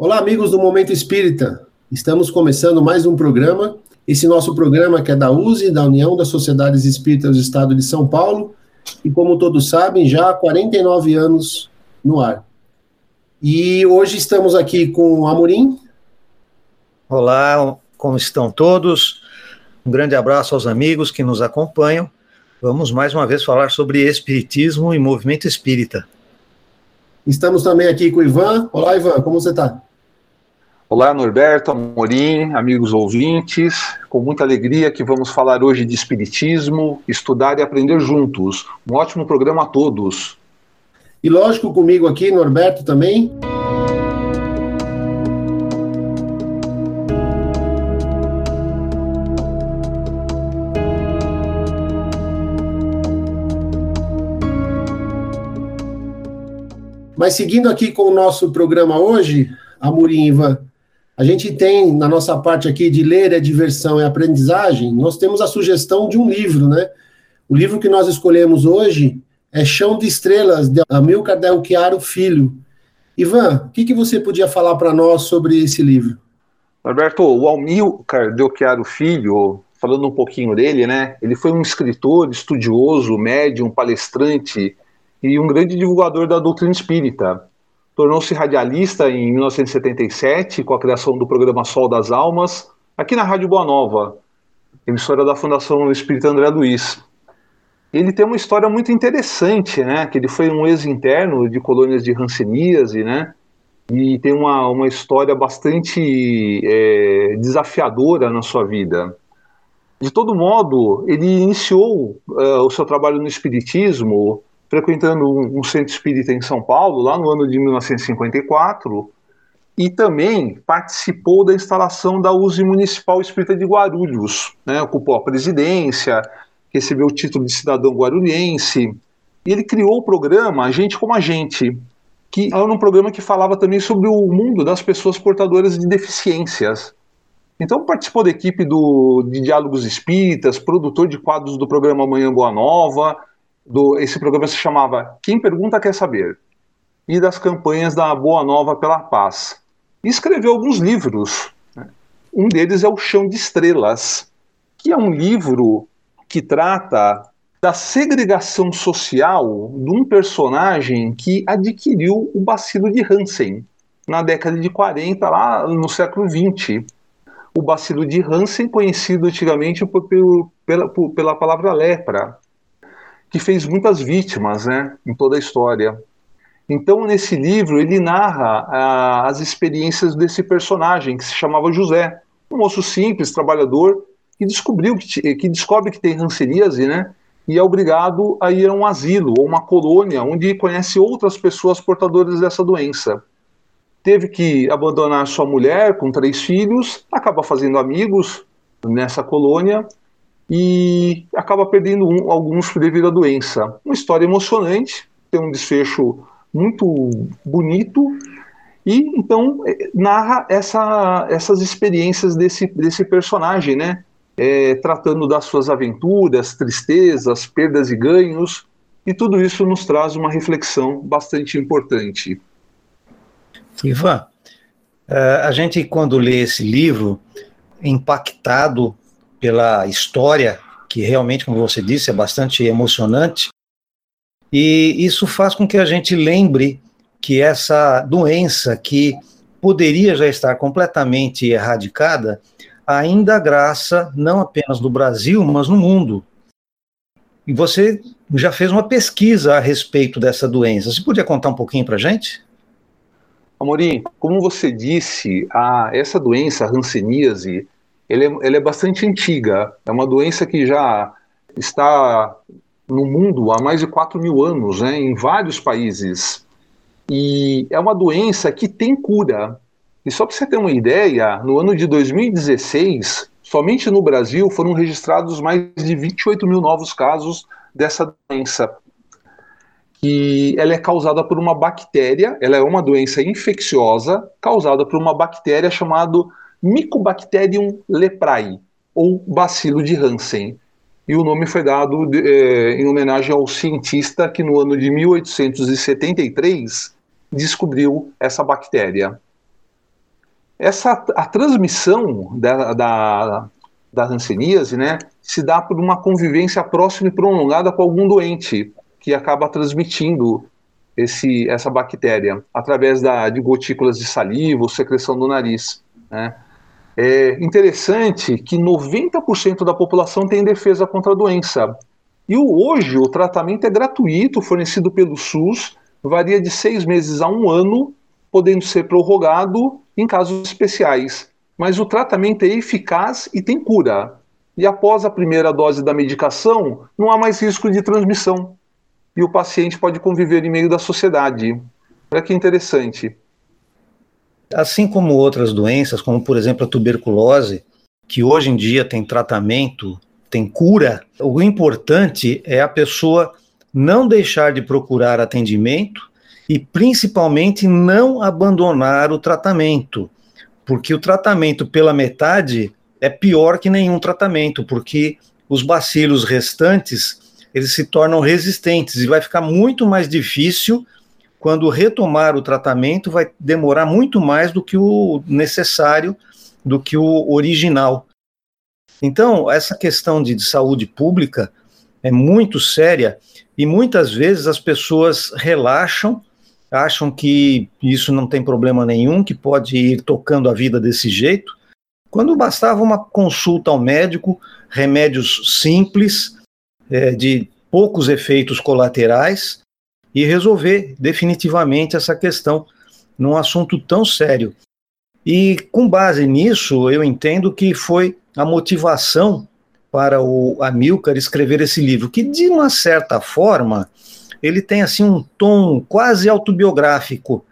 Olá, amigos do Momento Espírita. Estamos começando mais um programa. Esse nosso programa que é da USE, da União das Sociedades Espíritas do Estado de São Paulo, e como todos sabem, já há 49 anos no ar. E hoje estamos aqui com o Amorim. Olá, como estão todos? Um grande abraço aos amigos que nos acompanham. Vamos mais uma vez falar sobre Espiritismo e movimento espírita. Estamos também aqui com o Ivan. Olá, Ivan, como você está? Olá, Norberto, Amorim, amigos ouvintes. Com muita alegria que vamos falar hoje de Espiritismo, estudar e aprender juntos. Um ótimo programa a todos. E lógico, comigo aqui, Norberto também. Mas seguindo aqui com o nosso programa hoje, Amorim Ivan, a gente tem na nossa parte aqui de ler é diversão e aprendizagem, nós temos a sugestão de um livro, né? O livro que nós escolhemos hoje é Chão de Estrelas, de Amilcar Del Chiaro Filho. Ivan, o que, que você podia falar para nós sobre esse livro? Alberto, o Amilcar Del Chiaro Filho, falando um pouquinho dele, né? Ele foi um escritor, estudioso, médium, palestrante e um grande divulgador da doutrina espírita tornou-se radialista em 1977 com a criação do programa Sol das Almas, aqui na Rádio Boa Nova, emissora da Fundação Espírita André Luiz. Ele tem uma história muito interessante, né? Que ele foi um ex-interno de colônias de Hanseníase, né? E tem uma, uma história bastante é, desafiadora na sua vida. De todo modo, ele iniciou uh, o seu trabalho no Espiritismo frequentando um, um centro espírita em São Paulo, lá no ano de 1954, e também participou da instalação da USE Municipal Espírita de Guarulhos, né, ocupou a presidência, recebeu o título de cidadão guarulhense, e ele criou o programa A Gente como a Gente, que era um programa que falava também sobre o mundo das pessoas portadoras de deficiências. Então participou da equipe do, de Diálogos Espíritas, produtor de quadros do programa Manhã Boa Nova, do, esse programa se chamava Quem Pergunta Quer Saber, e das campanhas da Boa Nova pela Paz. E escreveu alguns livros. Né? Um deles é O Chão de Estrelas, que é um livro que trata da segregação social de um personagem que adquiriu o bacilo de Hansen na década de 40, lá no século 20. O bacilo de Hansen, conhecido antigamente por, por, pela, por, pela palavra lepra que fez muitas vítimas né, em toda a história. Então, nesse livro, ele narra ah, as experiências desse personagem, que se chamava José, um moço simples, trabalhador, que descobriu que, que descobre que tem ranceríase, né? E é obrigado a ir a um asilo ou uma colônia onde conhece outras pessoas portadoras dessa doença. Teve que abandonar sua mulher com três filhos, acaba fazendo amigos nessa colônia e acaba perdendo um, alguns devido à doença. Uma história emocionante, tem um desfecho muito bonito e então é, narra essa, essas experiências desse, desse personagem, né? É, tratando das suas aventuras, tristezas, perdas e ganhos, e tudo isso nos traz uma reflexão bastante importante. Ivan, é, a gente quando lê esse livro, impactado pela história, que realmente, como você disse, é bastante emocionante. E isso faz com que a gente lembre que essa doença que poderia já estar completamente erradicada, ainda graça não apenas no Brasil, mas no mundo. E você já fez uma pesquisa a respeito dessa doença. Você podia contar um pouquinho para a gente? Amorim, como você disse, a, essa doença, a hanseníase, ele é, ele é bastante antiga. É uma doença que já está no mundo há mais de 4 mil anos, né, em vários países. E é uma doença que tem cura. E só para você ter uma ideia, no ano de 2016, somente no Brasil foram registrados mais de 28 mil novos casos dessa doença. Que ela é causada por uma bactéria, ela é uma doença infecciosa causada por uma bactéria chamada Mycobacterium leprae, ou bacilo de Hansen. E o nome foi dado de, é, em homenagem ao cientista que no ano de 1873 descobriu essa bactéria. essa a transmissão da, da, da hanseníase, né, se dá por uma convivência próxima e prolongada com algum doente que acaba transmitindo esse, essa bactéria através da, de gotículas de saliva ou secreção do nariz. Né. É interessante que 90% da população tem defesa contra a doença. E hoje o tratamento é gratuito, fornecido pelo SUS, varia de seis meses a um ano, podendo ser prorrogado em casos especiais mas o tratamento é eficaz e tem cura. E após a primeira dose da medicação, não há mais risco de transmissão. E o paciente pode conviver em meio da sociedade. Olha que interessante. Assim como outras doenças, como por exemplo a tuberculose, que hoje em dia tem tratamento, tem cura, o importante é a pessoa não deixar de procurar atendimento e principalmente não abandonar o tratamento. Porque o tratamento pela metade é pior que nenhum tratamento, porque os bacilos restantes eles se tornam resistentes e vai ficar muito mais difícil quando retomar o tratamento vai demorar muito mais do que o necessário, do que o original. Então, essa questão de, de saúde pública é muito séria e muitas vezes as pessoas relaxam acham que isso não tem problema nenhum, que pode ir tocando a vida desse jeito, quando bastava uma consulta ao médico, remédios simples, é, de poucos efeitos colaterais, e resolver definitivamente essa questão num assunto tão sério. E com base nisso, eu entendo que foi a motivação para o Amilcar escrever esse livro, que de uma certa forma ele tem assim um tom quase autobiográfico.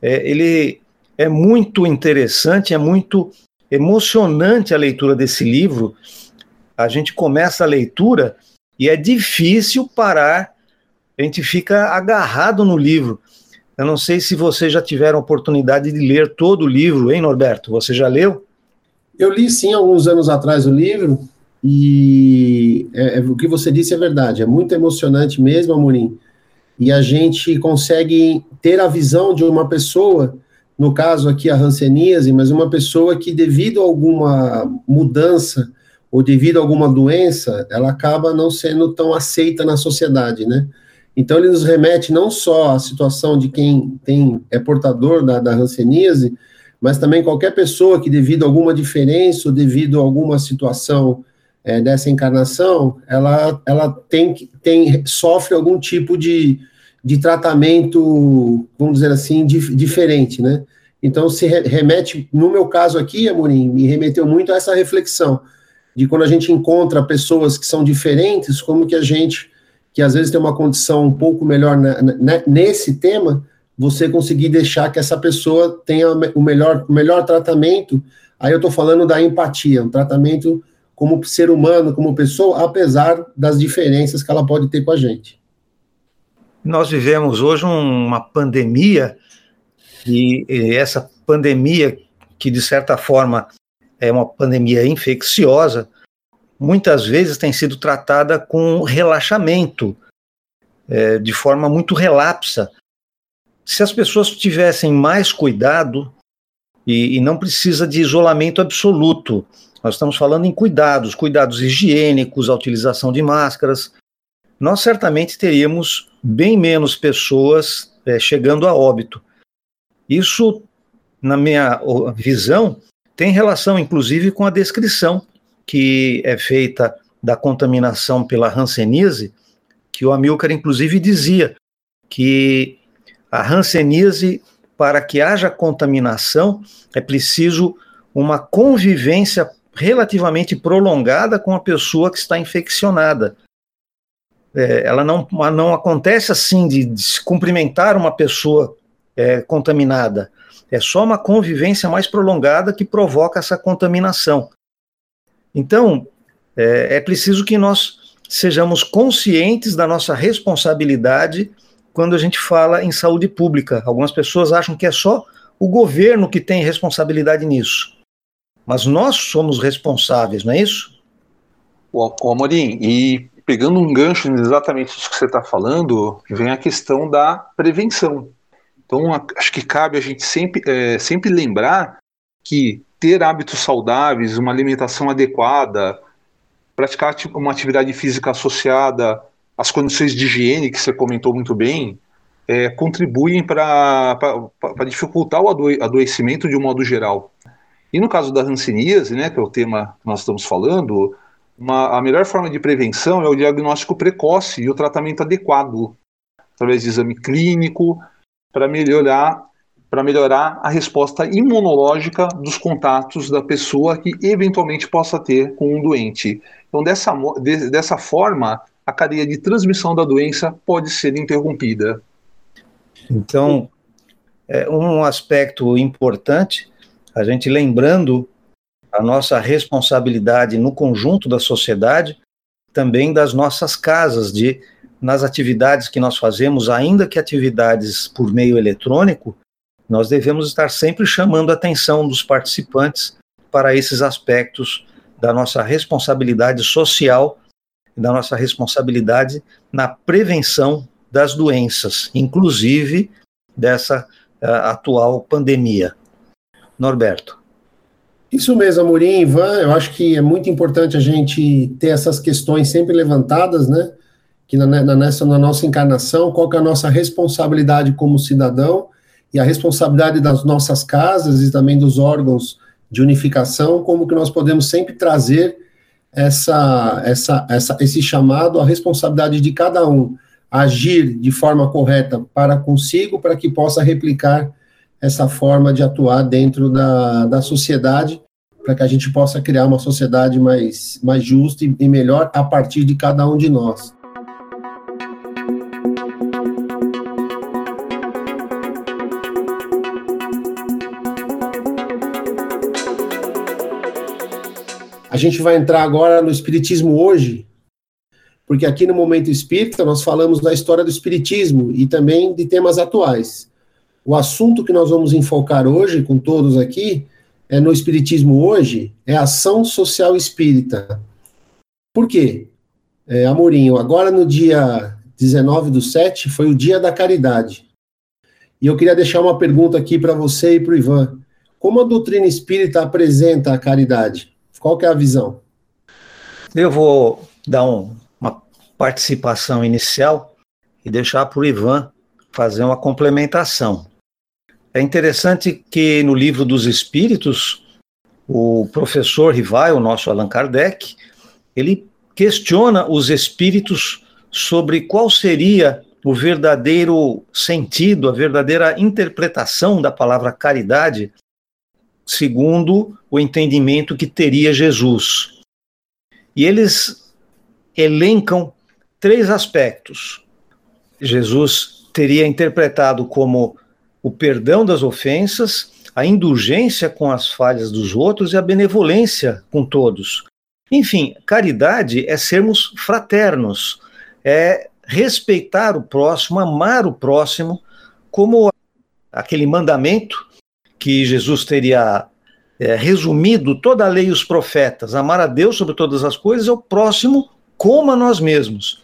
É, ele é muito interessante, é muito emocionante a leitura desse livro. A gente começa a leitura e é difícil parar, a gente fica agarrado no livro. Eu não sei se vocês já tiveram oportunidade de ler todo o livro, hein, Norberto? Você já leu? Eu li sim alguns anos atrás o livro, e é, é, o que você disse é verdade, é muito emocionante mesmo, Amorim. E a gente consegue ter a visão de uma pessoa, no caso aqui a hanseníase, mas uma pessoa que, devido a alguma mudança ou devido a alguma doença, ela acaba não sendo tão aceita na sociedade, né? Então ele nos remete não só à situação de quem tem é portador da, da hanseníase, mas também qualquer pessoa que devido a alguma diferença ou devido a alguma situação é, dessa encarnação, ela, ela tem, tem, sofre algum tipo de, de tratamento, vamos dizer assim, dif, diferente, né? Então, se remete, no meu caso aqui, Amorim, me remeteu muito a essa reflexão, de quando a gente encontra pessoas que são diferentes, como que a gente, que às vezes tem uma condição um pouco melhor nesse tema, você conseguir deixar que essa pessoa tenha o melhor, o melhor tratamento, aí eu estou falando da empatia, um tratamento como ser humano, como pessoa, apesar das diferenças que ela pode ter com a gente. Nós vivemos hoje uma pandemia, e essa pandemia, que de certa forma é uma pandemia infecciosa, muitas vezes tem sido tratada com relaxamento, é, de forma muito relapsa. Se as pessoas tivessem mais cuidado, e, e não precisa de isolamento absoluto, nós estamos falando em cuidados, cuidados higiênicos, a utilização de máscaras. Nós certamente teríamos bem menos pessoas é, chegando a óbito. Isso, na minha visão, tem relação, inclusive, com a descrição que é feita da contaminação pela hanseníase, que o Amilcar, inclusive, dizia que a hanseníase, para que haja contaminação, é preciso uma convivência relativamente prolongada com a pessoa que está infeccionada. É, ela não, não acontece assim de, de cumprimentar uma pessoa é, contaminada. É só uma convivência mais prolongada que provoca essa contaminação. Então, é, é preciso que nós sejamos conscientes da nossa responsabilidade quando a gente fala em saúde pública. Algumas pessoas acham que é só o governo que tem responsabilidade nisso. Mas nós somos responsáveis, não é isso? O, Amorim, e pegando um gancho exatamente isso que você está falando, vem a questão da prevenção. Então, acho que cabe a gente sempre, é, sempre lembrar que ter hábitos saudáveis, uma alimentação adequada, praticar uma atividade física associada às condições de higiene que você comentou muito bem, é, contribuem para dificultar o adoecimento de um modo geral. E no caso da hanseníase, né, que é o tema que nós estamos falando, uma, a melhor forma de prevenção é o diagnóstico precoce e o tratamento adequado, através de exame clínico, para melhorar para melhorar a resposta imunológica dos contatos da pessoa que eventualmente possa ter com um doente. Então, dessa, de, dessa forma, a cadeia de transmissão da doença pode ser interrompida. Então, é um aspecto importante, a gente lembrando a nossa responsabilidade no conjunto da sociedade, também das nossas casas, de nas atividades que nós fazemos, ainda que atividades por meio eletrônico, nós devemos estar sempre chamando a atenção dos participantes para esses aspectos da nossa responsabilidade social, da nossa responsabilidade na prevenção das doenças, inclusive dessa uh, atual pandemia. Norberto. Isso mesmo, Amorim, Ivan, eu acho que é muito importante a gente ter essas questões sempre levantadas, né? Que na, na, nessa, na nossa encarnação, qual é a nossa responsabilidade como cidadão e a responsabilidade das nossas casas e também dos órgãos de unificação, como que nós podemos sempre trazer essa, essa, essa, esse chamado à responsabilidade de cada um, agir de forma correta para consigo, para que possa replicar essa forma de atuar dentro da, da sociedade, para que a gente possa criar uma sociedade mais, mais justa e melhor a partir de cada um de nós. Gente vai entrar agora no Espiritismo hoje, porque aqui no Momento Espírita nós falamos da história do Espiritismo e também de temas atuais. O assunto que nós vamos enfocar hoje com todos aqui é no Espiritismo hoje é ação social espírita. Por quê? É, Amorinho, agora no dia 19 do 7 foi o dia da caridade. E eu queria deixar uma pergunta aqui para você e para o Ivan. Como a doutrina espírita apresenta a caridade? Qual que é a visão? Eu vou dar um, uma participação inicial e deixar para o Ivan fazer uma complementação. É interessante que no livro dos Espíritos, o professor Rivai, o nosso Allan Kardec, ele questiona os espíritos sobre qual seria o verdadeiro sentido, a verdadeira interpretação da palavra caridade, segundo o entendimento que teria Jesus. E eles elencam três aspectos. Jesus teria interpretado como o perdão das ofensas, a indulgência com as falhas dos outros e a benevolência com todos. Enfim, caridade é sermos fraternos, é respeitar o próximo, amar o próximo, como aquele mandamento que Jesus teria é, resumido toda a lei e os profetas, amar a Deus sobre todas as coisas, é o próximo como a nós mesmos.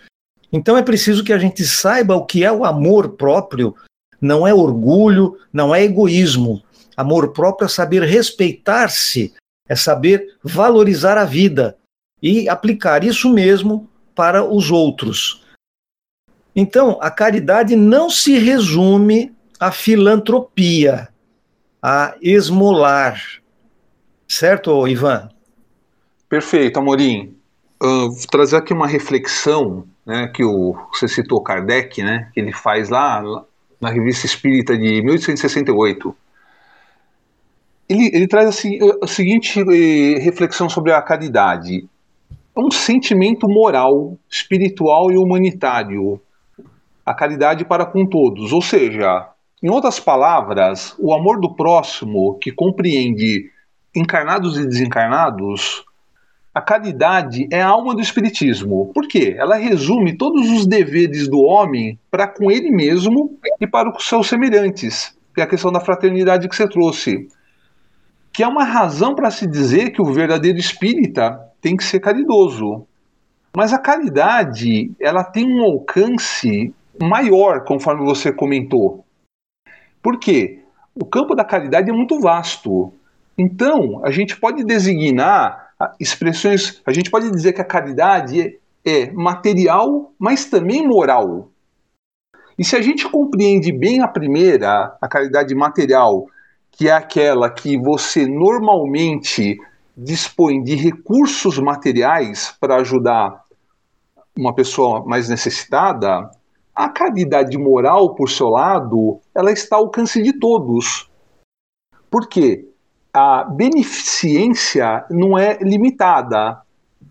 Então é preciso que a gente saiba o que é o amor próprio não é orgulho, não é egoísmo. Amor próprio é saber respeitar-se, é saber valorizar a vida e aplicar isso mesmo para os outros. Então, a caridade não se resume à filantropia, a esmolar. Certo, Ivan? Perfeito, Amorim. Uh, vou trazer aqui uma reflexão né, que o, você citou Kardec, né, que ele faz lá, na Revista Espírita de 1868. Ele, ele traz assim, a seguinte eh, reflexão sobre a caridade. É um sentimento moral, espiritual e humanitário. A caridade para com todos. Ou seja, em outras palavras, o amor do próximo, que compreende encarnados e desencarnados, a caridade é a alma do Espiritismo. Por quê? Ela resume todos os deveres do homem para com ele mesmo e para os seus semelhantes. Que é a questão da fraternidade que você trouxe. Que é uma razão para se dizer que o verdadeiro espírita tem que ser caridoso. Mas a caridade, ela tem um alcance maior, conforme você comentou. Por quê? O campo da caridade é muito vasto. Então, a gente pode designar expressões, a gente pode dizer que a caridade é, é material, mas também moral. E se a gente compreende bem a primeira, a caridade material, que é aquela que você normalmente dispõe de recursos materiais para ajudar uma pessoa mais necessitada, a caridade moral, por seu lado, ela está ao alcance de todos. Por quê? A beneficência não é limitada.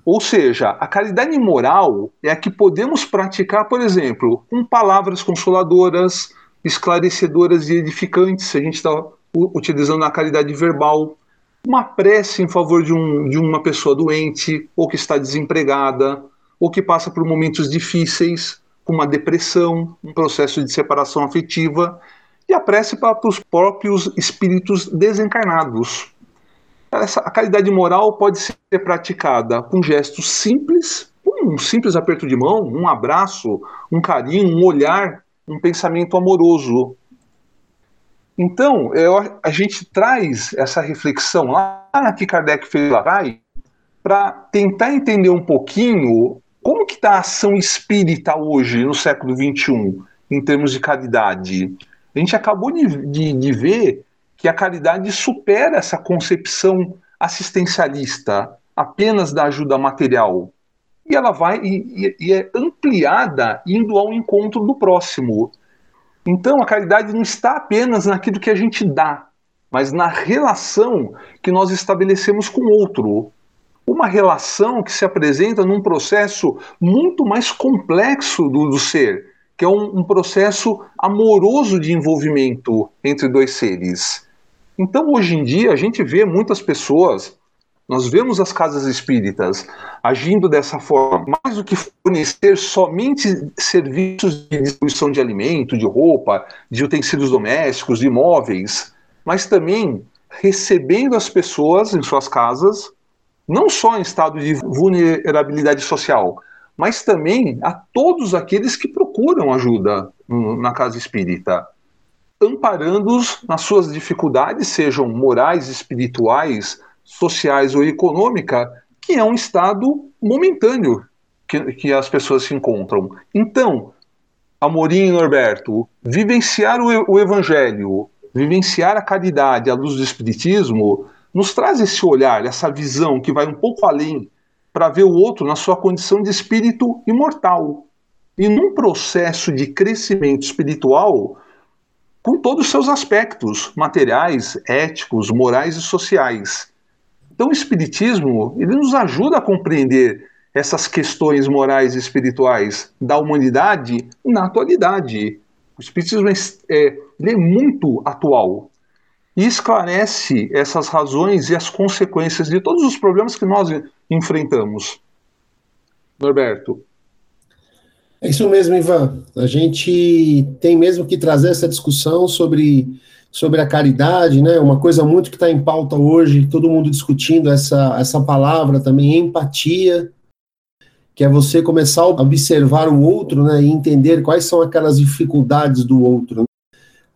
Ou seja, a caridade moral é a que podemos praticar, por exemplo, com palavras consoladoras, esclarecedoras e edificantes, se a gente está utilizando a caridade verbal, uma prece em favor de, um, de uma pessoa doente, ou que está desempregada, ou que passa por momentos difíceis, com uma depressão, um processo de separação afetiva, e a prece para os próprios espíritos desencarnados. Essa, a caridade moral pode ser praticada com gestos simples, um simples aperto de mão, um abraço, um carinho, um olhar, um pensamento amoroso. Então, eu, a gente traz essa reflexão lá que Kardec fez lá para tentar entender um pouquinho como que está a ação espírita hoje, no século XXI, em termos de caridade. A gente acabou de, de, de ver que a caridade supera essa concepção assistencialista apenas da ajuda material. E ela vai e, e, é ampliada indo ao encontro do próximo. Então a caridade não está apenas naquilo que a gente dá, mas na relação que nós estabelecemos com o outro. Uma relação que se apresenta num processo muito mais complexo do, do ser, que é um, um processo amoroso de envolvimento entre dois seres. Então, hoje em dia, a gente vê muitas pessoas, nós vemos as casas espíritas agindo dessa forma, mais do que fornecer somente serviços de distribuição de alimento, de roupa, de utensílios domésticos, de imóveis, mas também recebendo as pessoas em suas casas, não só em estado de vulnerabilidade social, mas também a todos aqueles que procuram ajuda na casa espírita amparando-os nas suas dificuldades, sejam morais, espirituais, sociais ou econômica, que é um estado momentâneo que, que as pessoas se encontram. Então, Amorim e Norberto, vivenciar o, o Evangelho, vivenciar a caridade à luz do Espiritismo, nos traz esse olhar, essa visão que vai um pouco além para ver o outro na sua condição de espírito imortal. E num processo de crescimento espiritual, com todos os seus aspectos materiais, éticos, morais e sociais. Então, o Espiritismo ele nos ajuda a compreender essas questões morais e espirituais da humanidade na atualidade. O Espiritismo é, é, é muito atual e esclarece essas razões e as consequências de todos os problemas que nós enfrentamos. Norberto. É isso mesmo, Ivan. A gente tem mesmo que trazer essa discussão sobre, sobre a caridade, né? Uma coisa muito que está em pauta hoje, todo mundo discutindo essa, essa palavra também, empatia, que é você começar a observar o outro, né? E entender quais são aquelas dificuldades do outro.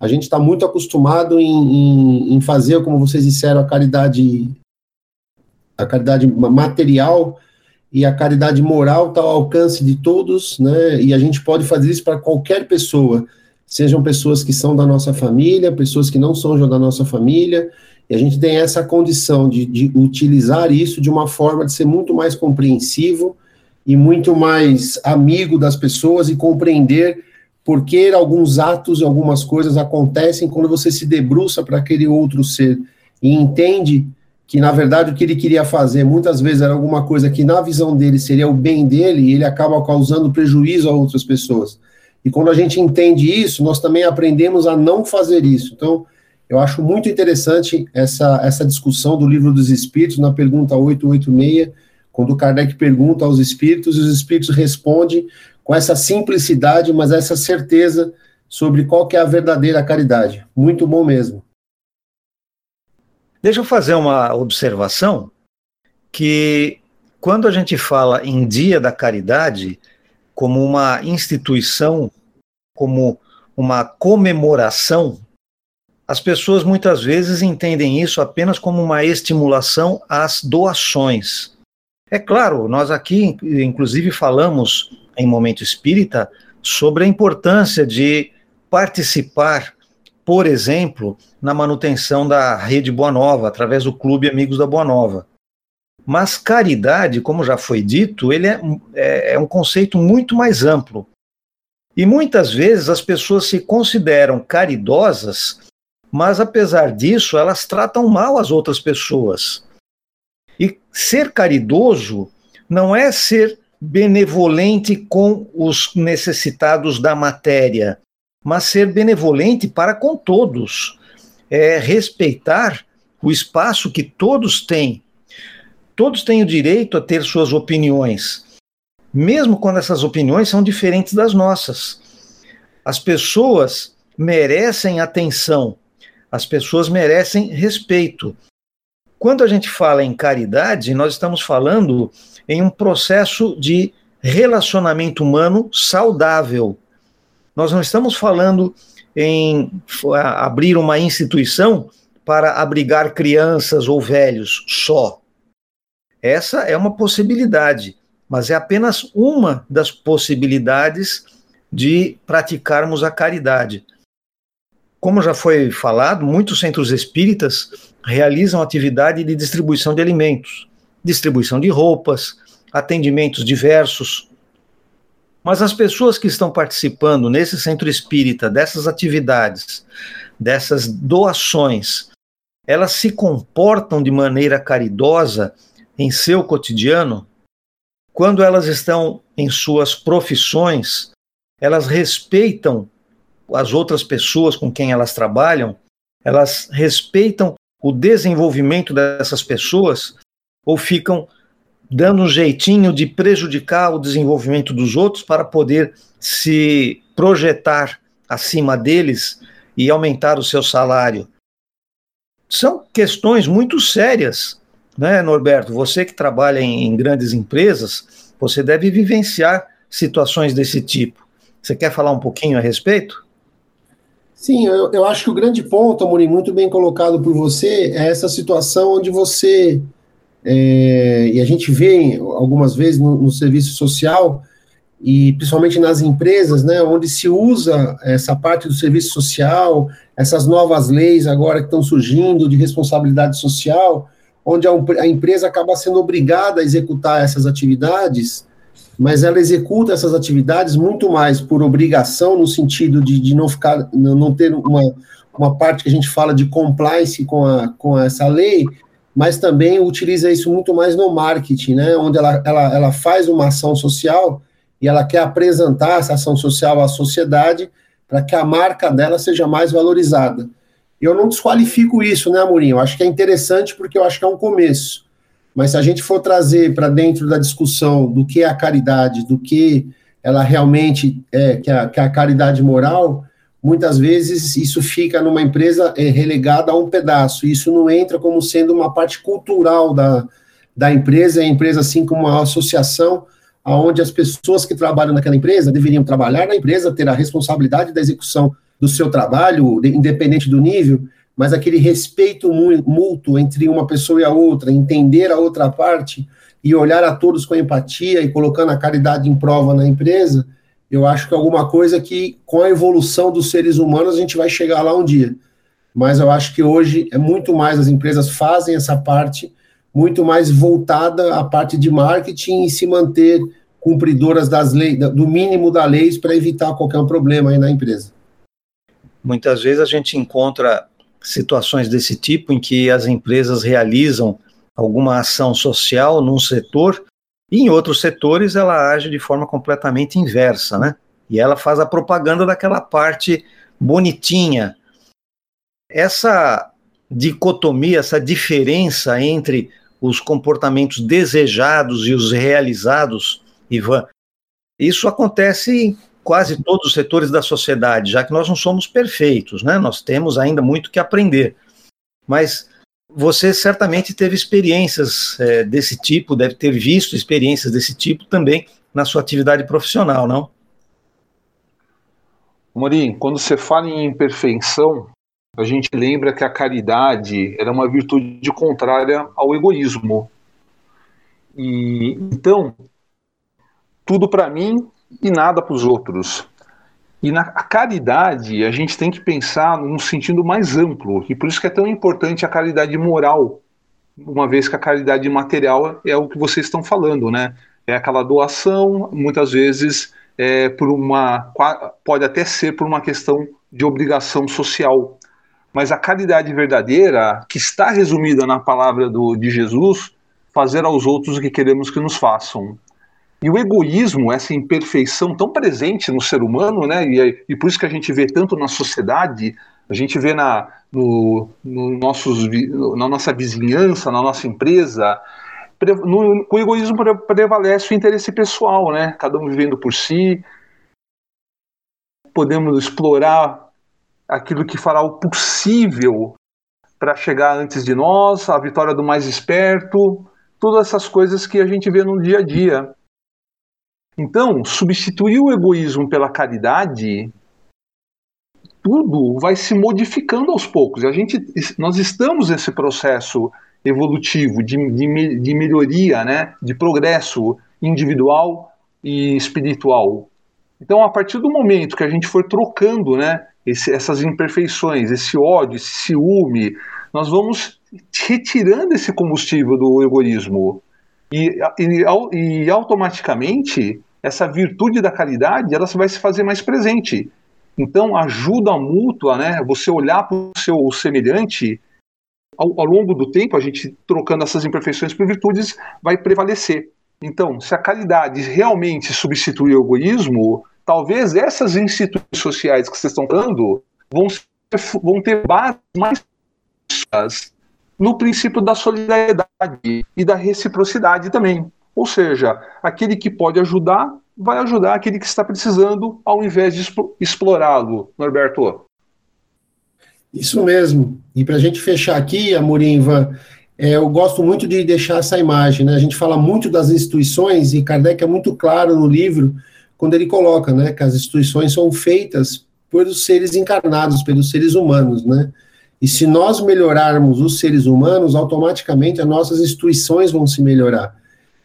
A gente está muito acostumado em, em, em fazer, como vocês disseram, a caridade, a caridade material e a caridade moral está ao alcance de todos, né? E a gente pode fazer isso para qualquer pessoa, sejam pessoas que são da nossa família, pessoas que não são da nossa família, e a gente tem essa condição de, de utilizar isso de uma forma de ser muito mais compreensivo e muito mais amigo das pessoas e compreender por que alguns atos e algumas coisas acontecem quando você se debruça para aquele outro ser e entende que na verdade o que ele queria fazer muitas vezes era alguma coisa que na visão dele seria o bem dele e ele acaba causando prejuízo a outras pessoas. E quando a gente entende isso, nós também aprendemos a não fazer isso. Então, eu acho muito interessante essa, essa discussão do livro dos Espíritos, na pergunta 886, quando Kardec pergunta aos Espíritos, e os Espíritos respondem com essa simplicidade, mas essa certeza sobre qual que é a verdadeira caridade. Muito bom mesmo. Deixa eu fazer uma observação que quando a gente fala em Dia da Caridade como uma instituição, como uma comemoração as pessoas muitas vezes entendem isso apenas como uma estimulação às doações. É claro, nós aqui, inclusive, falamos em Momento Espírita sobre a importância de participar, por exemplo, na manutenção da Rede Boa Nova, através do Clube Amigos da Boa Nova. Mas caridade, como já foi dito, ele é, é, é um conceito muito mais amplo. E muitas vezes as pessoas se consideram caridosas, mas apesar disso, elas tratam mal as outras pessoas. E ser caridoso não é ser benevolente com os necessitados da matéria, mas ser benevolente para com todos. É respeitar o espaço que todos têm. Todos têm o direito a ter suas opiniões, mesmo quando essas opiniões são diferentes das nossas. As pessoas merecem atenção, as pessoas merecem respeito. Quando a gente fala em caridade, nós estamos falando em um processo de relacionamento humano saudável. Nós não estamos falando em abrir uma instituição para abrigar crianças ou velhos só. Essa é uma possibilidade, mas é apenas uma das possibilidades de praticarmos a caridade. Como já foi falado, muitos centros espíritas realizam atividade de distribuição de alimentos, distribuição de roupas, atendimentos diversos. Mas as pessoas que estão participando nesse centro espírita, dessas atividades, dessas doações, elas se comportam de maneira caridosa em seu cotidiano? Quando elas estão em suas profissões, elas respeitam as outras pessoas com quem elas trabalham, elas respeitam o desenvolvimento dessas pessoas ou ficam dando um jeitinho de prejudicar o desenvolvimento dos outros para poder se projetar acima deles e aumentar o seu salário. São questões muito sérias, né, Norberto? Você que trabalha em, em grandes empresas, você deve vivenciar situações desse tipo. Você quer falar um pouquinho a respeito? Sim, eu, eu acho que o grande ponto, Amorim, muito bem colocado por você, é essa situação onde você, é, e a gente vê algumas vezes no, no, serviço social, e principalmente nas empresas, né, onde se usa essa parte do serviço social, essas novas leis agora que estão surgindo de responsabilidade social, onde a, a empresa acaba sendo obrigada a executar essas atividades, mas ela executa essas atividades muito mais por obrigação, no sentido de, de não ficar, não ter uma, uma parte que a gente fala de compliance com, a, com essa lei, mas também utiliza isso muito mais no marketing, né, onde ela, ela, ela faz uma ação social e ela quer apresentar essa ação social à sociedade para que a marca dela seja mais valorizada. Eu não desqualifico isso, né, Amorim? Eu acho que é interessante porque eu acho que é um começo. Mas se a gente for trazer para dentro da discussão do que é a caridade, do que ela realmente é, que a, que a caridade moral, muitas vezes isso fica numa empresa é, relegada a um pedaço. Isso não entra como sendo uma parte cultural da, da empresa, é a empresa assim como uma associação onde as pessoas que trabalham naquela empresa deveriam trabalhar na empresa, ter a responsabilidade da execução do seu trabalho, independente do nível, mas aquele respeito mútuo entre uma pessoa e a outra, entender a outra parte e olhar a todos com empatia e colocando a caridade em prova na empresa, eu acho que é alguma coisa que, com a evolução dos seres humanos, a gente vai chegar lá um dia. Mas eu acho que hoje é muito mais, as empresas fazem essa parte muito mais voltada à parte de marketing e se manter cumpridoras das leis, do mínimo da lei para evitar qualquer problema aí na empresa. Muitas vezes a gente encontra situações desse tipo em que as empresas realizam alguma ação social num setor e em outros setores ela age de forma completamente inversa, né? E ela faz a propaganda daquela parte bonitinha. Essa dicotomia, essa diferença entre os comportamentos desejados e os realizados, Ivan, isso acontece quase todos os setores da sociedade, já que nós não somos perfeitos, né? Nós temos ainda muito que aprender. Mas você certamente teve experiências é, desse tipo, deve ter visto experiências desse tipo também na sua atividade profissional, não? Morim, quando você fala em imperfeição, a gente lembra que a caridade era uma virtude contrária ao egoísmo. E então, tudo para mim e nada para os outros. E na caridade, a gente tem que pensar num sentido mais amplo, e por isso que é tão importante a caridade moral, uma vez que a caridade material é o que vocês estão falando, né? É aquela doação, muitas vezes é, por uma pode até ser por uma questão de obrigação social. Mas a caridade verdadeira, que está resumida na palavra do, de Jesus, fazer aos outros o que queremos que nos façam. E o egoísmo, essa imperfeição tão presente no ser humano, né, e, e por isso que a gente vê tanto na sociedade, a gente vê na, no, no nossos, na nossa vizinhança, na nossa empresa, no, o egoísmo prevalece o interesse pessoal, né? Cada um vivendo por si. Podemos explorar aquilo que fará o possível para chegar antes de nós, a vitória do mais esperto, todas essas coisas que a gente vê no dia a dia. Então, substituir o egoísmo pela caridade, tudo vai se modificando aos poucos. A gente, nós estamos nesse processo evolutivo de, de, de melhoria, né, de progresso individual e espiritual. Então, a partir do momento que a gente for trocando, né, esse, essas imperfeições, esse ódio, esse ciúme, nós vamos retirando esse combustível do egoísmo. E, e, e automaticamente, essa virtude da caridade ela vai se fazer mais presente. Então, ajuda mútua, né? Você olhar para o seu semelhante, ao, ao, longo do tempo, a gente trocando essas imperfeições por virtudes, vai prevalecer. Então, se a caridade realmente substituir o egoísmo, talvez essas instituições sociais que vocês estão falando vão, vão ter bases mais no princípio da solidariedade e da reciprocidade também. Ou seja, aquele que pode ajudar, vai ajudar aquele que está precisando, ao invés de explorá-lo, Norberto. Isso mesmo. E para a gente fechar aqui, Amorim, Ivan, é, eu gosto muito de deixar essa imagem. Né? A gente fala muito das instituições, e Kardec é muito claro no livro, quando ele coloca né, que as instituições são feitas pelos seres encarnados, pelos seres humanos, né? E se nós melhorarmos os seres humanos, automaticamente as nossas instituições vão se melhorar.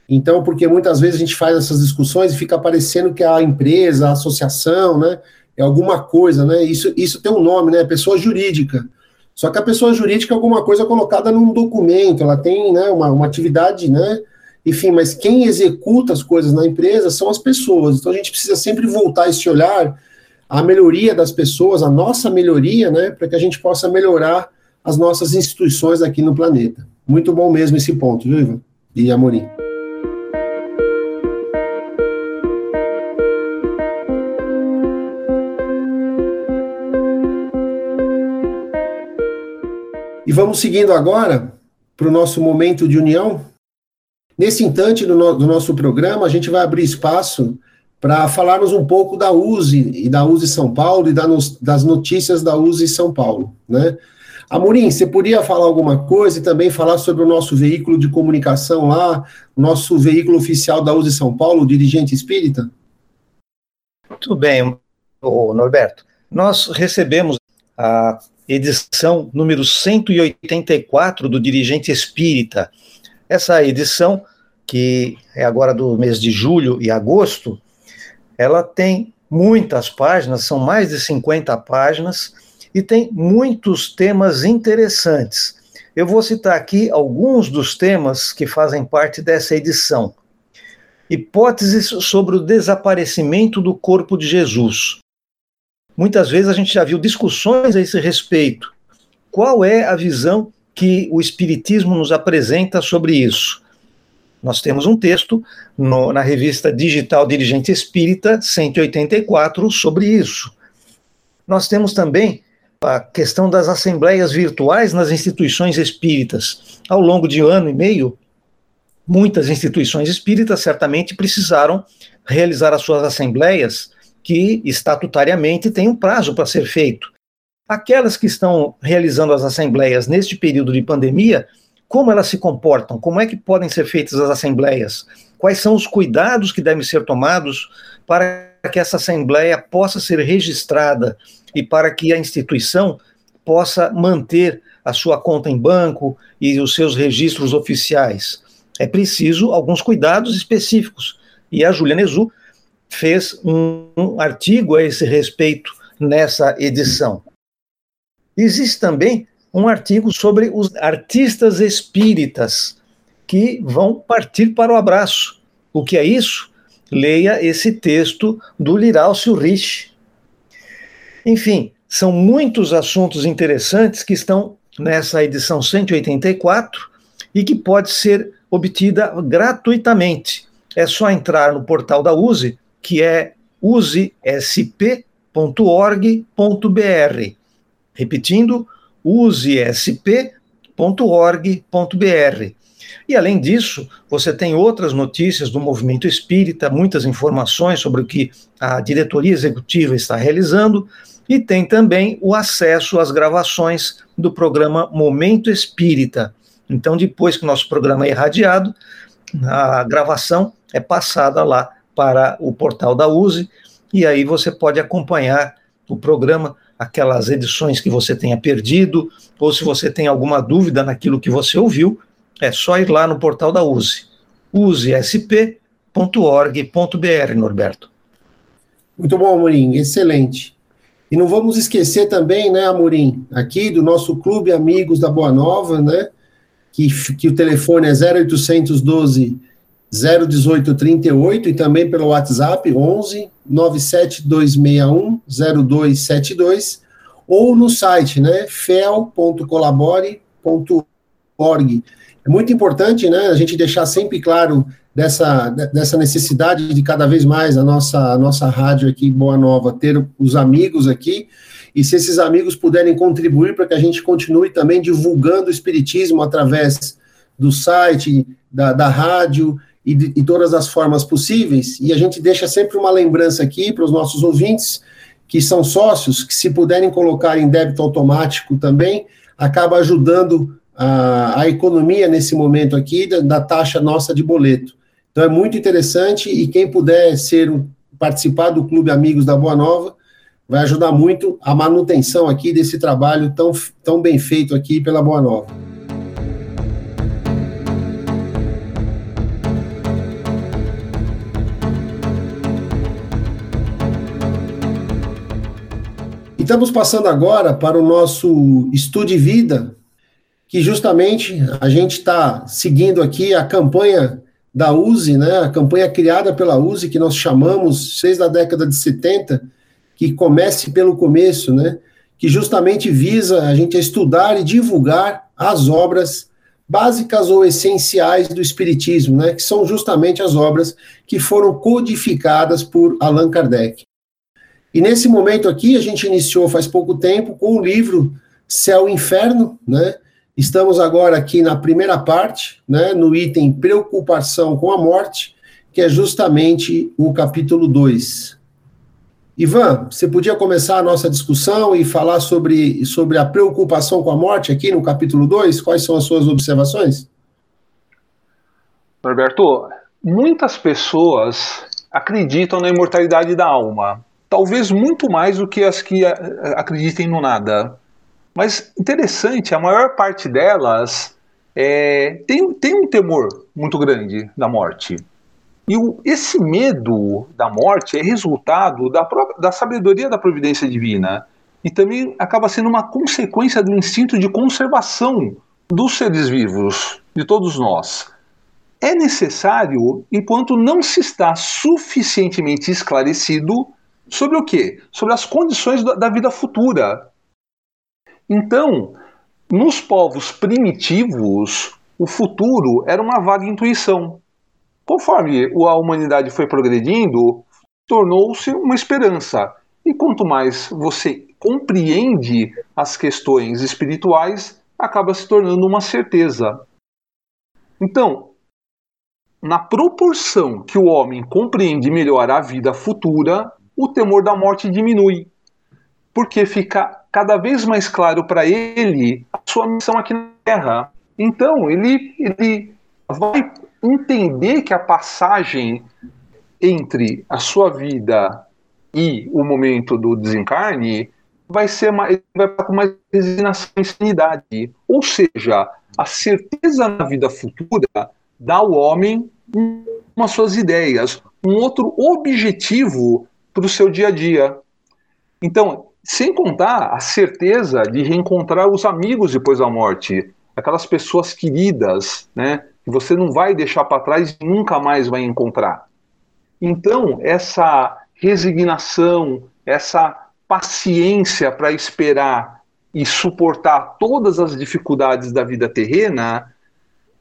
Então, porque muitas vezes a gente faz essas discussões e fica parecendo que a empresa, a associação, né, é alguma coisa, né? Isso, isso tem um nome, né? Pessoa jurídica. Só que a pessoa jurídica é alguma coisa colocada num documento, ela tem né, uma, uma atividade, né? Enfim, mas quem executa as coisas na empresa são as pessoas. Então a gente precisa sempre voltar esse olhar à melhoria das pessoas, a nossa melhoria, né? Para que a gente possa melhorar as nossas instituições aqui no planeta. Muito bom mesmo esse ponto, viu, Ivan? E Amorim. E vamos seguindo agora para o nosso momento de união. Nesse instante do, no, do nosso programa, a gente vai abrir espaço para falarmos um pouco da USE e da USE São Paulo e da das notícias da USE São Paulo, né? Amorim, você podia falar alguma coisa e também falar sobre o nosso veículo de comunicação lá, nosso veículo oficial da USE São Paulo, o Dirigente Espírita? Muito bem, Norberto. Nós recebemos a edição número 184 do Dirigente Espírita. Essa edição, que é agora do mês de julho e agosto, ela tem muitas páginas, são mais de 50 páginas, e tem muitos temas interessantes. Eu vou citar aqui alguns dos temas que fazem parte dessa edição. Hipóteses sobre o desaparecimento do corpo de Jesus. Muitas vezes a gente já viu discussões a esse respeito. Qual é a visão que o Espiritismo nos apresenta sobre isso? Nós temos um texto no, na revista digital Dirigente Espírita 184 sobre isso. Nós temos também a questão das assembleias virtuais nas instituições espíritas. Ao longo de um ano e meio, muitas instituições espíritas certamente precisaram realizar as suas assembleias que estatutariamente tem um prazo para ser feito. Aquelas que estão realizando as assembleias neste período de pandemia, como elas se comportam? Como é que podem ser feitas as assembleias? Quais são os cuidados que devem ser tomados para que essa assembleia possa ser registrada e para que a instituição possa manter a sua conta em banco e os seus registros oficiais. É preciso alguns cuidados específicos. E a Julia Nezu fez um, artigo a esse respeito nessa edição. Existe também um artigo sobre os artistas espíritas que vão partir para o abraço. O que é isso? Leia esse texto do Liraucio Rich. Enfim, são muitos assuntos interessantes que estão nessa edição 184 e que pode ser obtida gratuitamente. É só entrar no portal da USE, que é usesp.org.br. Repetindo, usesp.org.br. E além disso, você tem outras notícias do movimento espírita, muitas informações sobre o que a diretoria executiva está realizando, e tem também o acesso às gravações do programa Momento Espírita. Então, depois que o nosso programa é irradiado, a gravação é passada lá para o portal da USE, e aí você pode acompanhar o programa, aquelas edições que você tenha perdido, ou se você tem alguma dúvida naquilo que você ouviu, é só ir lá no portal da USE, usesp.org.br, Norberto. Muito bom, Amorim, excelente. E não vamos esquecer também, né, Amorim, aqui do nosso Clube Amigos da Boa Nova, né, que, que o telefone é 0812 018 38 e também pelo WhatsApp 11 97261 0272 ou no site, né, fel.colabore.org. É muito importante, né, a gente deixar sempre claro dessa, dessa necessidade de cada vez mais a nossa, a nossa rádio aqui, Boa Nova, ter os amigos aqui, e se esses amigos puderem contribuir para que a gente continue também divulgando o Espiritismo através do site, da, da rádio e de todas as formas possíveis, e a gente deixa sempre uma lembrança aqui para os nossos ouvintes, que são sócios, que se puderem colocar em débito automático também, acaba ajudando a, a economia nesse momento aqui da, da, taxa nossa de boleto. Então é muito interessante e quem puder ser participar do Clube Amigos da Boa Nova vai ajudar muito a manutenção aqui desse trabalho tão, tão bem feito aqui pela Boa Nova. Estamos passando agora para o nosso Estude Vida, que justamente a gente está seguindo aqui a campanha da USE, né, a campanha criada pela USE, que nós chamamos, desde a década de 70, que comece pelo começo, né, que justamente visa a gente estudar e divulgar as obras básicas ou essenciais do Espiritismo, né, que são justamente as obras que foram codificadas por Allan Kardec. E nesse momento aqui, a gente iniciou faz pouco tempo com o livro Céu e Inferno, né, Estamos agora aqui na primeira parte, né, no item Preocupação com a Morte, que é justamente o capítulo 2. Ivan, você podia começar a nossa discussão e falar sobre, sobre a preocupação com a morte aqui no capítulo 2? Quais são as suas observações? Norberto, muitas pessoas acreditam na imortalidade da alma, talvez muito mais do que as que acreditem no nada. Mas interessante, a maior parte delas é, tem, tem um temor muito grande da morte. E o, esse medo da morte é resultado da, da sabedoria da providência divina. E também acaba sendo uma consequência do instinto de conservação dos seres vivos, de todos nós. É necessário, enquanto não se está suficientemente esclarecido sobre o quê? Sobre as condições da, da vida futura, então, nos povos primitivos, o futuro era uma vaga intuição. Conforme a humanidade foi progredindo, tornou-se uma esperança. E quanto mais você compreende as questões espirituais, acaba se tornando uma certeza. Então, na proporção que o homem compreende melhor a vida futura, o temor da morte diminui, porque fica cada vez mais claro para ele a sua missão aqui na Terra. Então, ele, ele vai entender que a passagem entre a sua vida e o momento do desencarne vai ser mais, vai com mais resignação e sanidade. Ou seja, a certeza na vida futura dá ao homem umas suas ideias, um outro objetivo para o seu dia a dia. Então, sem contar a certeza de reencontrar os amigos depois da morte, aquelas pessoas queridas, né, que você não vai deixar para trás e nunca mais vai encontrar. Então, essa resignação, essa paciência para esperar e suportar todas as dificuldades da vida terrena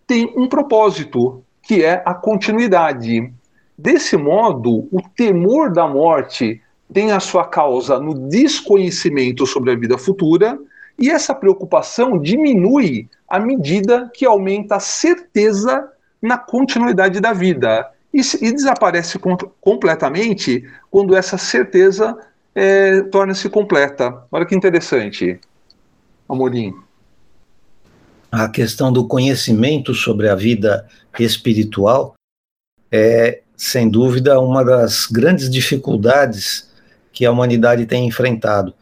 tem um propósito, que é a continuidade. Desse modo, o temor da morte tem a sua causa no desconhecimento sobre a vida futura, e essa preocupação diminui à medida que aumenta a certeza na continuidade da vida. E, e desaparece com, completamente quando essa certeza é, torna-se completa. Olha que interessante, Amorim. A questão do conhecimento sobre a vida espiritual é, sem dúvida, uma das grandes dificuldades que a humanidade tem enfrentado.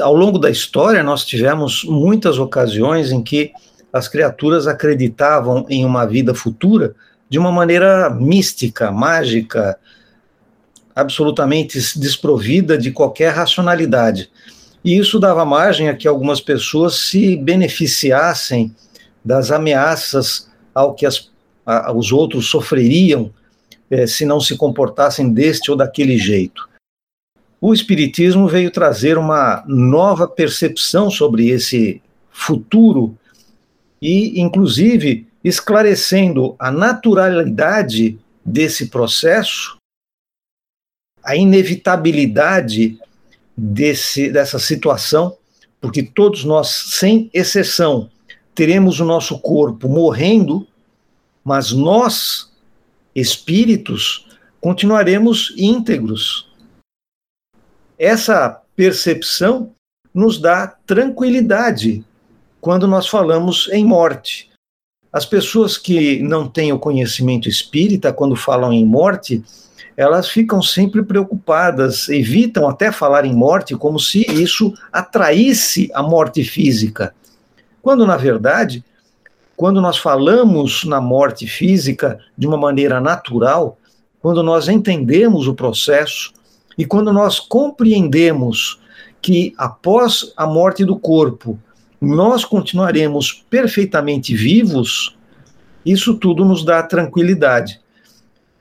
Ao longo da história, nós tivemos muitas ocasiões em que as criaturas acreditavam em uma vida futura de uma maneira mística, mágica, absolutamente desprovida de qualquer racionalidade. E isso dava margem a que algumas pessoas se beneficiassem das ameaças ao que as, a, os outros sofreriam é, se não se comportassem deste ou daquele jeito. O Espiritismo veio trazer uma nova percepção sobre esse futuro e, inclusive, esclarecendo a naturalidade desse processo, a inevitabilidade desse, dessa situação, porque todos nós, sem exceção, teremos o nosso corpo morrendo, mas nós espíritos, continuaremos íntegros. Essa percepção nos dá tranquilidade quando nós falamos em morte. As pessoas que não têm o conhecimento espírita, quando falam em morte, elas ficam sempre preocupadas, evitam até falar em morte como se isso atraísse a morte física. Quando, na verdade, quando nós falamos na morte física de uma maneira natural, quando nós entendemos o processo e quando nós compreendemos que após a morte do corpo nós continuaremos perfeitamente vivos, isso tudo nos dá tranquilidade.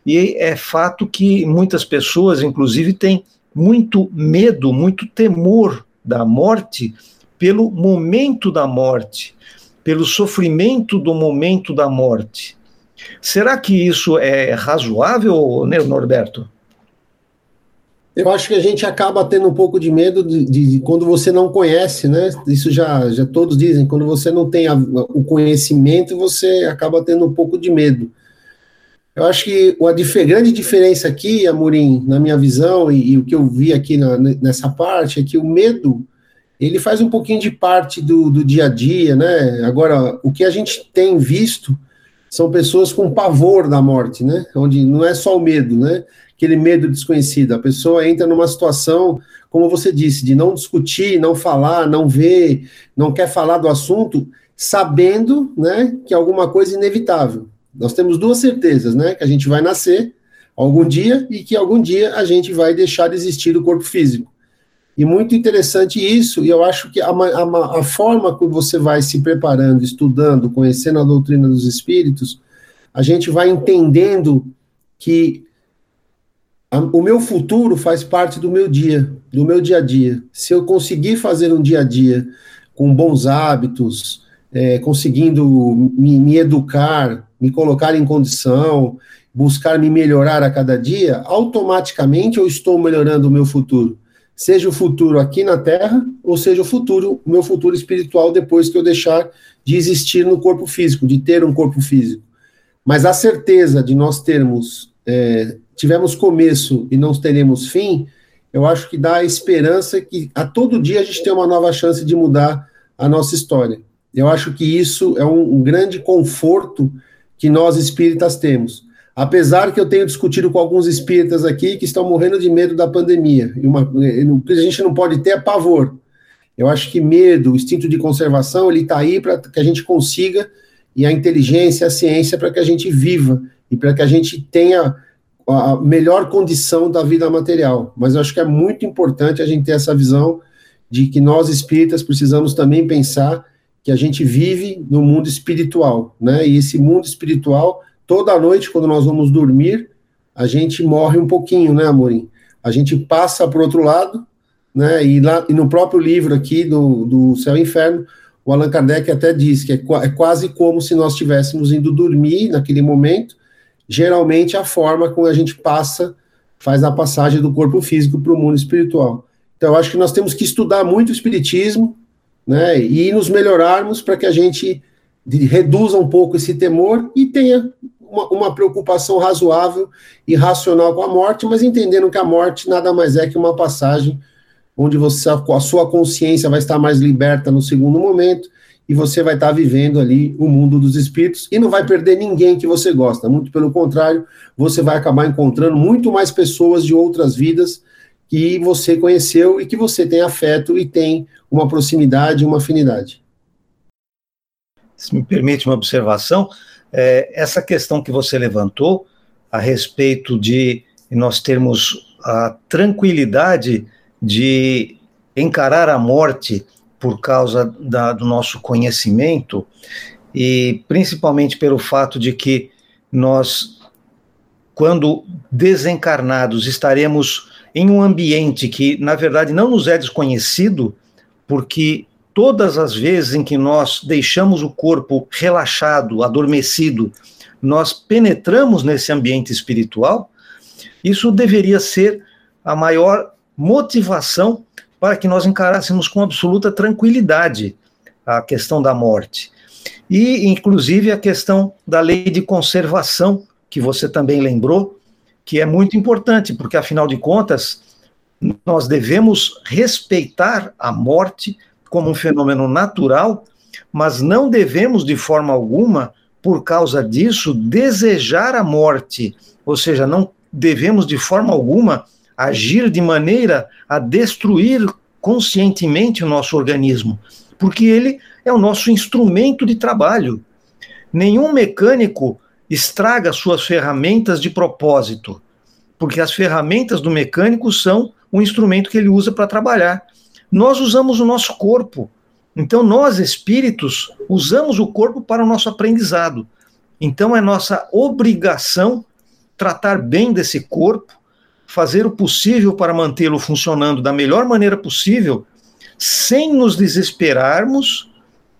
E é fato que muitas pessoas, inclusive, têm muito medo, muito temor da morte pelo momento da morte, pelo sofrimento do momento da morte. Será que isso é razoável, né, Norberto? Eu acho que a gente acaba tendo um pouco de medo de, de, quando você não conhece, né? Isso já, já todos dizem, quando você não tem a, o conhecimento, você acaba tendo um pouco de medo. Eu acho que a dif grande diferença aqui, Amorim, na minha visão, e, e o que eu vi aqui na, nessa parte, é que o medo ele faz um pouquinho de parte do, do dia a dia, né? Agora, o que a gente tem visto são pessoas com pavor da morte, né? Onde não é só o medo, né? Aquele medo desconhecido. A pessoa entra numa situação, como você disse, de não discutir, não falar, não ver, não quer falar do assunto, sabendo, né, que alguma coisa é inevitável. Nós temos duas certezas, né? Que a gente vai nascer algum dia e que algum dia a gente vai deixar de existir do corpo físico. E muito interessante isso, e eu acho que a, a, a forma como você vai se preparando, estudando, conhecendo a doutrina dos espíritos, a gente vai entendendo que a, o meu futuro faz parte do meu dia, do meu dia a dia. Se eu conseguir fazer um dia a dia com bons hábitos, é, conseguindo me, me educar, me colocar em condição, buscar me melhorar a cada dia, automaticamente eu estou melhorando o meu futuro seja o futuro aqui na Terra, ou seja o futuro, o meu futuro espiritual depois que eu deixar de existir no corpo físico, de ter um corpo físico. Mas a certeza de nós termos, é, tivemos começo e não teremos fim, eu acho que dá a esperança que a todo dia a gente tem uma nova chance de mudar a nossa história. Eu acho que isso é um, um grande conforto que nós espíritas temos. Apesar que eu tenho discutido com alguns espíritas aqui que estão morrendo de medo da pandemia. E uma, a gente não pode ter pavor. Eu acho que medo, o instinto de conservação, ele está aí para que a gente consiga, e a inteligência, a ciência, para que a gente viva e para que a gente tenha a melhor condição da vida material. Mas eu acho que é muito importante a gente ter essa visão de que nós espíritas precisamos também pensar que a gente vive no mundo espiritual, né? E esse mundo espiritual, toda noite, quando nós vamos dormir, a gente morre um pouquinho, né, Amorim? A gente passa para o outro lado, né? E, lá, e no próprio livro aqui do, do Céu e Inferno, o Allan Kardec até diz que é, é quase como se nós estivéssemos indo dormir naquele momento, geralmente a forma como a gente passa, faz a passagem do corpo físico para o mundo espiritual. Então, eu acho que nós temos que estudar muito o espiritismo, né, e nos melhorarmos para que a gente reduza um pouco esse temor e tenha uma, uma, preocupação razoável e racional com a morte, mas entendendo que a morte nada mais é que uma passagem onde você a sua consciência vai estar mais liberta no segundo momento e você vai estar vivendo ali o mundo dos espíritos e não vai perder ninguém que você gosta. Muito pelo contrário, você vai acabar encontrando muito mais pessoas de outras vidas que você conheceu e que você tem afeto e tem uma proximidade, uma afinidade. Se me permite uma observação, é, essa questão que você levantou a respeito de nós termos a tranquilidade de encarar a morte por causa da, do nosso conhecimento e principalmente pelo fato de que nós, quando desencarnados, estaremos em um ambiente que, na verdade, não nos é desconhecido, porque todas as vezes em que nós deixamos o corpo relaxado, adormecido, nós penetramos nesse ambiente espiritual, isso deveria ser a maior motivação para que nós encarássemos com absoluta tranquilidade a questão da morte. E, inclusive, a questão da lei de conservação, que você também lembrou, que é muito importante, porque afinal de contas, nós devemos respeitar a morte como um fenômeno natural, mas não devemos de forma alguma, por causa disso, desejar a morte, ou seja, não devemos de forma alguma agir de maneira a destruir conscientemente o nosso organismo, porque ele é o nosso instrumento de trabalho. Nenhum mecânico estraga suas ferramentas de propósito, porque as ferramentas do mecânico são o instrumento que ele usa para trabalhar. Nós usamos o nosso corpo. Então, nós espíritos usamos o corpo para o nosso aprendizado. Então, é nossa obrigação tratar bem desse corpo, fazer o possível para mantê-lo funcionando da melhor maneira possível, sem nos desesperarmos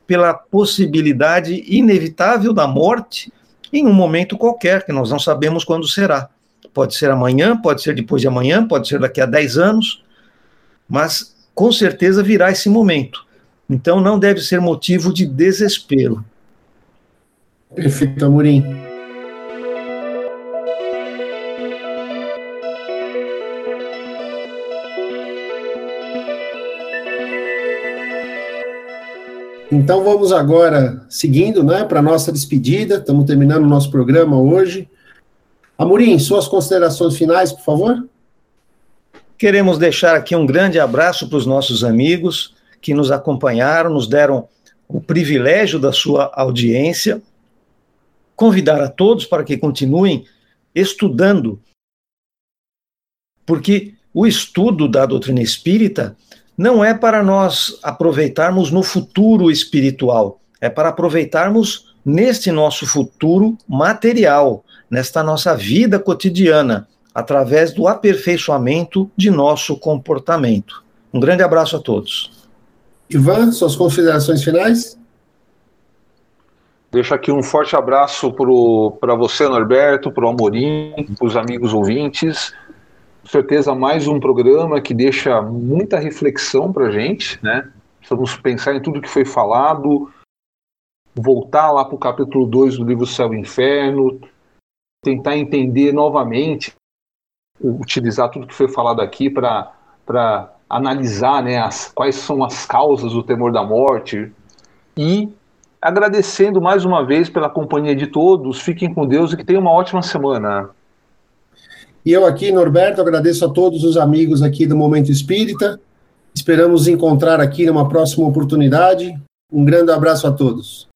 pela possibilidade inevitável da morte em um momento qualquer, que nós não sabemos quando será. Pode ser amanhã, pode ser depois de amanhã, pode ser daqui a 10 anos, mas com certeza virá esse momento. Então não deve ser motivo de desespero. Perfeito, Amorim. Então vamos agora seguindo, né, para nossa despedida. Estamos terminando o nosso programa hoje. Amorim, suas considerações finais, por favor. Queremos deixar aqui um grande abraço para os nossos amigos que nos acompanharam, nos deram o privilégio da sua audiência. Convidar a todos para que continuem estudando, porque o estudo da doutrina espírita não é para nós aproveitarmos no futuro espiritual, é para aproveitarmos neste nosso futuro material, nesta nossa vida cotidiana, através do aperfeiçoamento de nosso comportamento. Um grande abraço a todos. Ivan, suas considerações finais? Deixo aqui um forte abraço para você, Norberto, para o Amorim, para os amigos ouvintes certeza mais um programa que deixa muita reflexão para a gente, né? Precisamos pensar em tudo que foi falado, voltar lá para o capítulo 2 do livro Céu e Inferno, tentar entender novamente, utilizar tudo que foi falado aqui para analisar né, as, quais são as causas do temor da morte e agradecendo mais uma vez pela companhia de todos. Fiquem com Deus e que tenham uma ótima semana. E eu aqui, Norberto, agradeço a todos os amigos aqui do Momento Espírita. Esperamos encontrar aqui numa próxima oportunidade. Um grande abraço a todos.